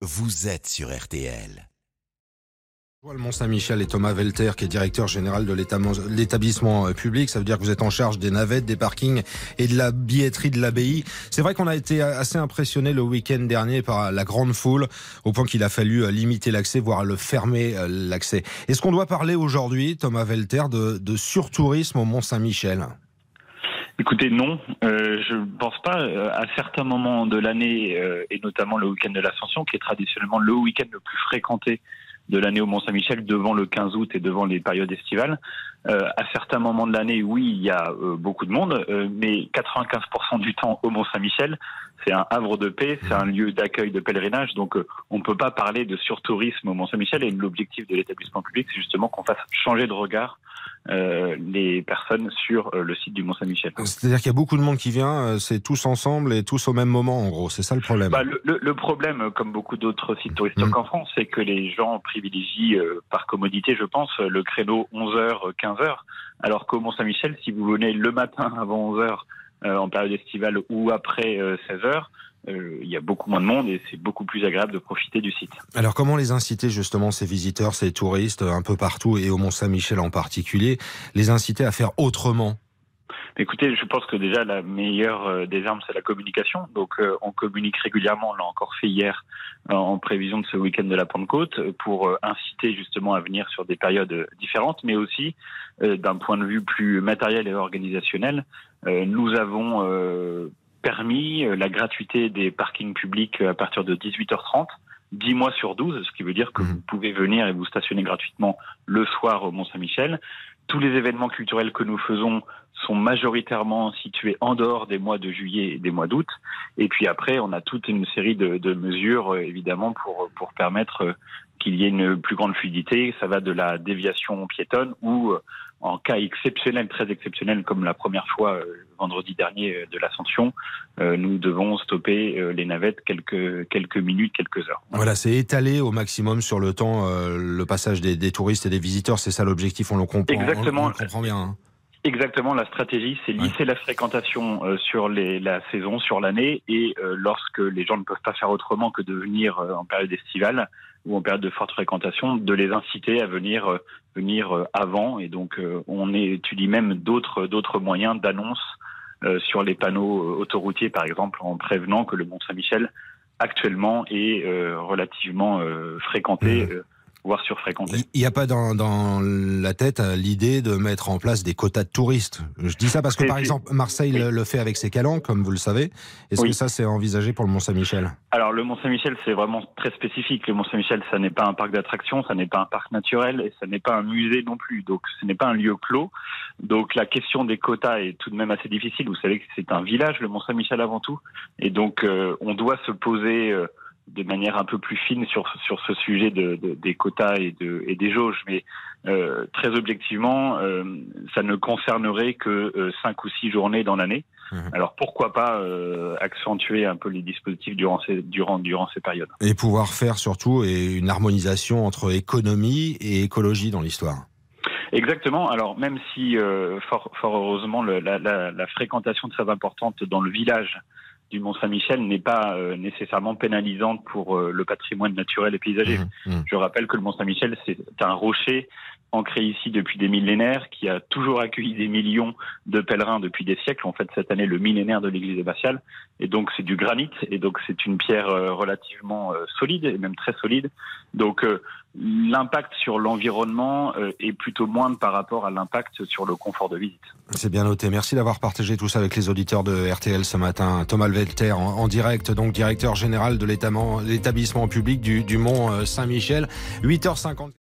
vous êtes sur RTL. Mont-Saint-Michel et Thomas Velter, qui est directeur général de l'établissement euh, public. Ça veut dire que vous êtes en charge des navettes, des parkings et de la billetterie de l'abbaye. C'est vrai qu'on a été assez impressionné le week-end dernier par la grande foule, au point qu'il a fallu euh, limiter l'accès, voire le fermer euh, l'accès. Est-ce qu'on doit parler aujourd'hui, Thomas Velter, de, de surtourisme au Mont-Saint-Michel? Écoutez, non, euh, je ne pense pas. À certains moments de l'année, et notamment le week-end de l'Ascension, qui est traditionnellement le week-end le plus fréquenté de l'année au Mont-Saint-Michel devant le 15 août et devant les périodes estivales. Euh, à certains moments de l'année, oui, il y a euh, beaucoup de monde, euh, mais 95% du temps au Mont-Saint-Michel, c'est un havre de paix, c'est un lieu d'accueil de pèlerinage, donc on ne peut pas parler de surtourisme au Mont-Saint-Michel. Et l'objectif de l'établissement public, c'est justement qu'on fasse changer de regard euh, les personnes sur euh, le site du Mont-Saint-Michel. C'est-à-dire qu'il y a beaucoup de monde qui vient, euh, c'est tous ensemble et tous au même moment, en gros. C'est ça le problème. Bah, le, le, problème, comme beaucoup d'autres sites touristiques mmh. en France, c'est que les gens privilégient, par commodité, je pense, le créneau 11h, 15h, alors qu'au Mont-Saint-Michel, si vous venez le matin avant 11h, en période estivale ou après 16h, euh, il y a beaucoup moins de monde et c'est beaucoup plus agréable de profiter du site. Alors comment les inciter justement ces visiteurs, ces touristes un peu partout et au Mont Saint-Michel en particulier, les inciter à faire autrement? Écoutez, je pense que déjà la meilleure euh, des armes, c'est la communication. Donc euh, on communique régulièrement, on l'a encore fait hier en prévision de ce week-end de la Pentecôte, pour inciter justement à venir sur des périodes différentes, mais aussi d'un point de vue plus matériel et organisationnel, nous avons permis euh, la gratuité des parkings publics euh, à partir de 18h30. 10 mois sur 12, ce qui veut dire que mhm. vous pouvez venir et vous stationner gratuitement le soir au Mont-Saint-Michel. Tous les événements culturels que nous faisons sont majoritairement situés en dehors des mois de juillet et des mois d'août. Et puis après, on a toute une série de, de mesures, euh, évidemment, pour, pour permettre qu'il y ait une plus grande fluidité. Ça va de la déviation piétonne ou en cas exceptionnel, très exceptionnel, comme la première fois euh, vendredi dernier euh, de l'Ascension, euh, nous devons stopper les navettes quelques, quelques minutes, quelques heures. Voilà, c'est étaler au maximum sur le temps le passage des, touristes et des visiteurs. C'est ça l'objectif, on le comprend, Exactement. On, le comprend bien. Hein. Exactement, la stratégie, c'est lisser la fréquentation sur les, la saison, sur l'année, et lorsque les gens ne peuvent pas faire autrement que de venir en période estivale, ou en période de forte fréquentation, de les inciter à venir euh, venir euh, avant. Et donc, euh, on étudie même d'autres d'autres moyens d'annonce sur les panneaux autoroutiers, par exemple, en prévenant que le Mont Saint-Michel actuellement est relativement fréquenté. Mmh voire surfréquenté. Il n'y a pas dans, dans la tête euh, l'idée de mettre en place des quotas de touristes. Je dis ça parce que, par exemple, Marseille le fait avec ses calanques, comme vous le savez. Est-ce que ça, c'est envisagé pour le Mont-Saint-Michel? Alors, le Mont-Saint-Michel, c'est vraiment très spécifique. Le Mont-Saint-Michel, ça n'est pas un parc d'attractions, ça n'est pas un parc naturel et ça n'est pas un musée non plus. Donc, ce n'est pas un lieu clos. Donc, la question des quotas est tout de même assez difficile. Vous savez que c'est un village, le Mont-Saint-Michel avant tout. Et donc, euh, on doit se poser... Euh, de manière un peu plus fine sur, sur ce sujet de, des quotas et, de, et des jauges. Mais euh, très objectivement, euh, ça ne concernerait que euh, cinq ou six journées dans l'année. Mmh. Alors pourquoi pas accentuer un peu les dispositifs durant ces, durant, durant ces périodes? Et pouvoir faire surtout une harmonisation entre économie et écologie dans l'histoire. Exactement. Alors même si fort, fort, heureusement le, la, la, la, fréquentation très importante dans le village du Mont Saint-Michel n'est pas euh, nécessairement pénalisante pour euh, le patrimoine naturel et paysager. Mmh, mmh. Je rappelle que le Mont Saint-Michel, c'est un rocher ancré ici depuis des millénaires, qui a toujours accueilli des millions de pèlerins depuis des siècles. En fait, cette année, le millénaire de l'église abbatiale. Et donc, c'est du granit. Et donc, c'est une pierre euh, relativement solide, et même très solide. Donc, l'impact sur l'environnement euh, est plutôt moindre par rapport à l'impact sur le confort de visite. C'est bien noté. Merci d'avoir partagé tout ça avec les auditeurs de RTL ce matin. Thomas Velter, en, direct, donc directeur général de l'établissement public du, du Mont euh, Saint-Michel. 8h50.